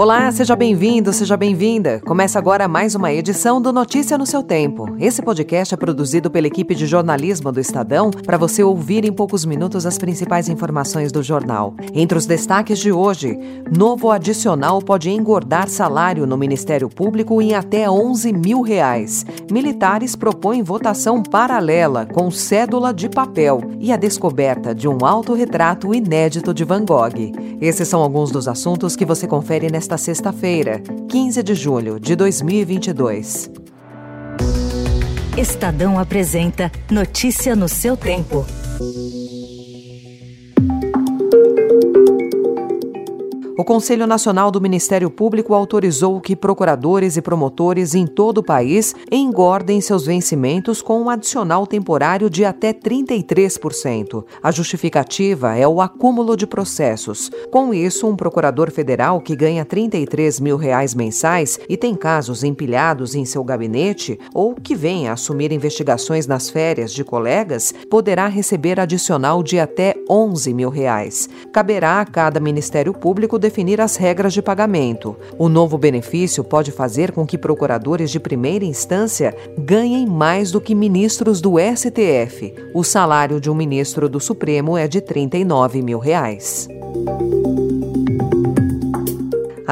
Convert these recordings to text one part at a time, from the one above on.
Olá, seja bem-vindo, seja bem-vinda. Começa agora mais uma edição do Notícia no seu Tempo. Esse podcast é produzido pela equipe de jornalismo do Estadão para você ouvir em poucos minutos as principais informações do jornal. Entre os destaques de hoje, novo adicional pode engordar salário no Ministério Público em até 11 mil reais. Militares propõem votação paralela com cédula de papel e a descoberta de um autorretrato inédito de Van Gogh. Esses são alguns dos assuntos que você confere nesta nesta sexta-feira, 15 de julho de 2022. Estadão apresenta Notícia no seu tempo. O Conselho Nacional do Ministério Público autorizou que procuradores e promotores em todo o país engordem seus vencimentos com um adicional temporário de até 33%. A justificativa é o acúmulo de processos. Com isso, um procurador federal que ganha 33 mil reais mensais e tem casos empilhados em seu gabinete ou que venha assumir investigações nas férias de colegas poderá receber adicional de até 11 mil reais. Caberá a cada Ministério Público definir as regras de pagamento. O novo benefício pode fazer com que procuradores de primeira instância ganhem mais do que ministros do STF. O salário de um ministro do Supremo é de 39 mil reais.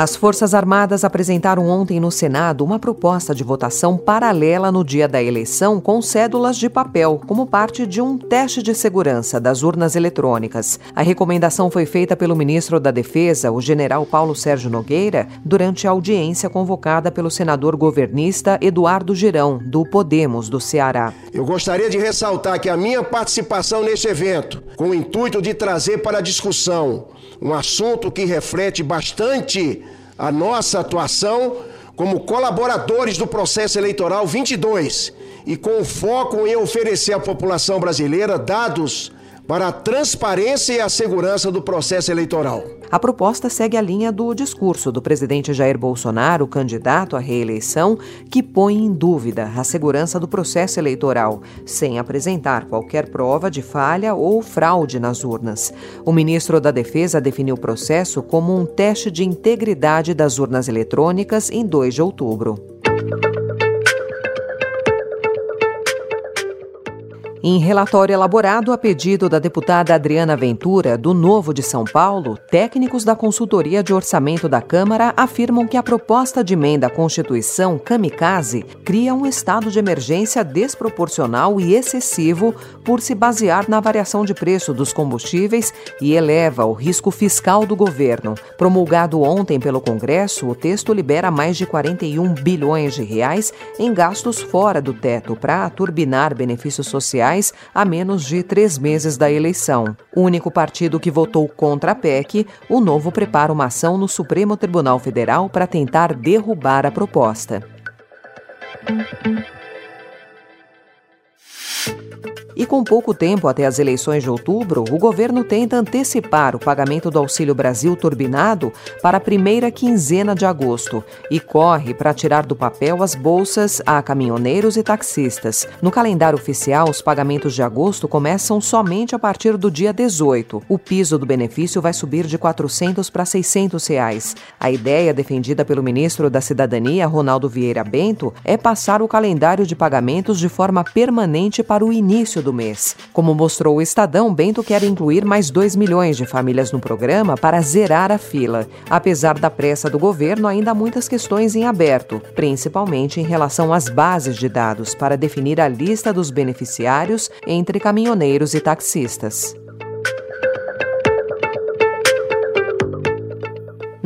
As Forças Armadas apresentaram ontem no Senado uma proposta de votação paralela no dia da eleição com cédulas de papel, como parte de um teste de segurança das urnas eletrônicas. A recomendação foi feita pelo ministro da Defesa, o general Paulo Sérgio Nogueira, durante a audiência convocada pelo senador governista Eduardo Girão, do Podemos do Ceará. Eu gostaria de ressaltar que a minha participação neste evento, com o intuito de trazer para a discussão um assunto que reflete bastante a nossa atuação como colaboradores do processo eleitoral 22 e com foco em oferecer à população brasileira dados para a transparência e a segurança do processo eleitoral. A proposta segue a linha do discurso do presidente Jair Bolsonaro, candidato à reeleição, que põe em dúvida a segurança do processo eleitoral, sem apresentar qualquer prova de falha ou fraude nas urnas. O ministro da Defesa definiu o processo como um teste de integridade das urnas eletrônicas em 2 de outubro. Em relatório elaborado a pedido da deputada Adriana Ventura, do Novo de São Paulo, técnicos da Consultoria de Orçamento da Câmara afirmam que a proposta de emenda à Constituição Kamikaze cria um estado de emergência desproporcional e excessivo por se basear na variação de preço dos combustíveis e eleva o risco fiscal do governo. Promulgado ontem pelo Congresso, o texto libera mais de 41 bilhões de reais em gastos fora do teto para turbinar benefícios sociais a menos de três meses da eleição. O único partido que votou contra a PEC, o Novo prepara uma ação no Supremo Tribunal Federal para tentar derrubar a proposta. E com pouco tempo até as eleições de outubro, o governo tenta antecipar o pagamento do Auxílio Brasil turbinado para a primeira quinzena de agosto e corre para tirar do papel as bolsas a caminhoneiros e taxistas. No calendário oficial, os pagamentos de agosto começam somente a partir do dia 18. O piso do benefício vai subir de 400 para 600 reais. A ideia defendida pelo ministro da Cidadania, Ronaldo Vieira Bento, é passar o calendário de pagamentos de forma permanente para o início do do mês. Como mostrou o Estadão, Bento quer incluir mais 2 milhões de famílias no programa para zerar a fila. Apesar da pressa do governo, ainda há muitas questões em aberto, principalmente em relação às bases de dados para definir a lista dos beneficiários entre caminhoneiros e taxistas.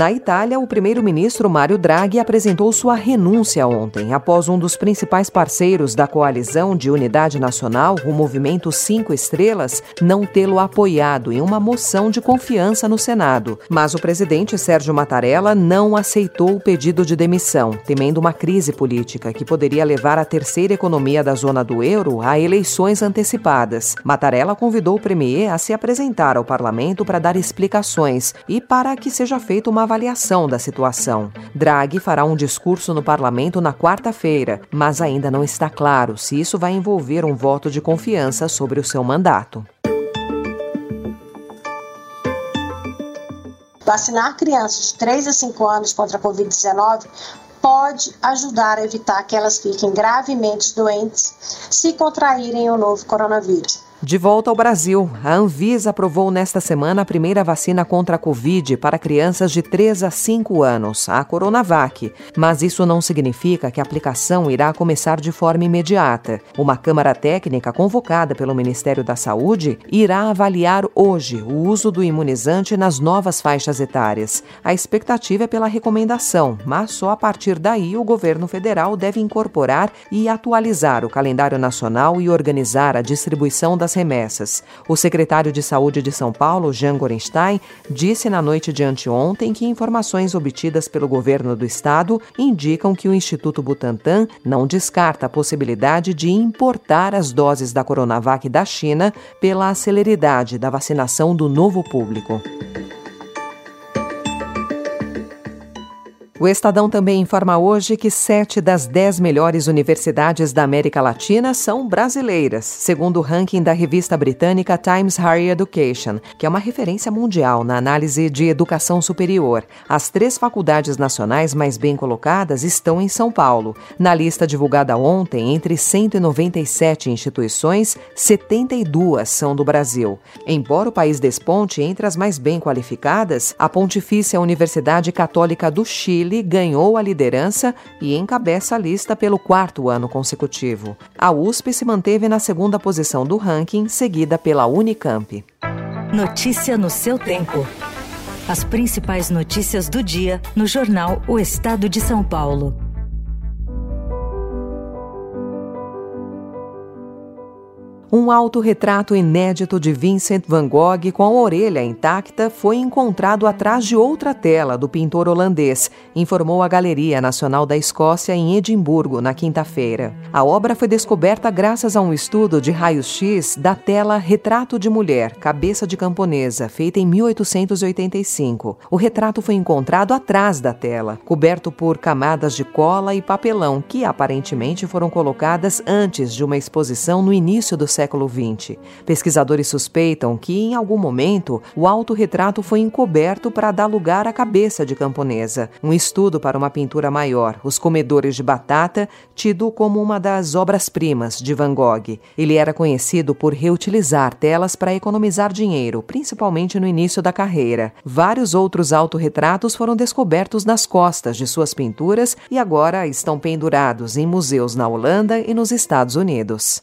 Na Itália, o primeiro-ministro Mário Draghi apresentou sua renúncia ontem, após um dos principais parceiros da coalizão de unidade nacional, o Movimento Cinco Estrelas, não tê-lo apoiado em uma moção de confiança no Senado. Mas o presidente Sérgio Mattarella não aceitou o pedido de demissão, temendo uma crise política que poderia levar a terceira economia da zona do euro a eleições antecipadas. Mattarella convidou o premier a se apresentar ao parlamento para dar explicações e para que seja feita uma avaliação da situação. Draghi fará um discurso no parlamento na quarta-feira, mas ainda não está claro se isso vai envolver um voto de confiança sobre o seu mandato. Vacinar crianças de 3 a 5 anos contra a Covid-19 pode ajudar a evitar que elas fiquem gravemente doentes se contraírem o novo coronavírus. De volta ao Brasil, a Anvisa aprovou nesta semana a primeira vacina contra a Covid para crianças de 3 a 5 anos, a Coronavac. Mas isso não significa que a aplicação irá começar de forma imediata. Uma Câmara Técnica convocada pelo Ministério da Saúde irá avaliar hoje o uso do imunizante nas novas faixas etárias. A expectativa é pela recomendação, mas só a partir daí o governo federal deve incorporar e atualizar o calendário nacional e organizar a distribuição das das remessas. O secretário de Saúde de São Paulo, Jean Gorenstein, disse na noite de anteontem que informações obtidas pelo governo do estado indicam que o Instituto Butantan não descarta a possibilidade de importar as doses da Coronavac da China pela celeridade da vacinação do novo público. O Estadão também informa hoje que sete das dez melhores universidades da América Latina são brasileiras, segundo o ranking da revista britânica Times Higher Education, que é uma referência mundial na análise de educação superior. As três faculdades nacionais mais bem colocadas estão em São Paulo. Na lista divulgada ontem, entre 197 instituições, 72 são do Brasil. Embora o país desponte entre as mais bem qualificadas, a Pontifícia Universidade Católica do Chile Chile ganhou a liderança e encabeça a lista pelo quarto ano consecutivo. A USP se manteve na segunda posição do ranking, seguida pela Unicamp. Notícia no seu tempo. As principais notícias do dia no jornal O Estado de São Paulo. Um autorretrato inédito de Vincent van Gogh com a orelha intacta foi encontrado atrás de outra tela do pintor holandês, informou a Galeria Nacional da Escócia em Edimburgo na quinta-feira. A obra foi descoberta graças a um estudo de raio-x da tela Retrato de Mulher, Cabeça de Camponesa, feita em 1885. O retrato foi encontrado atrás da tela, coberto por camadas de cola e papelão que aparentemente foram colocadas antes de uma exposição no início do século século XX. Pesquisadores suspeitam que, em algum momento, o autorretrato foi encoberto para dar lugar à cabeça de camponesa. Um estudo para uma pintura maior, Os Comedores de Batata, tido como uma das obras-primas de Van Gogh. Ele era conhecido por reutilizar telas para economizar dinheiro, principalmente no início da carreira. Vários outros autorretratos foram descobertos nas costas de suas pinturas e agora estão pendurados em museus na Holanda e nos Estados Unidos.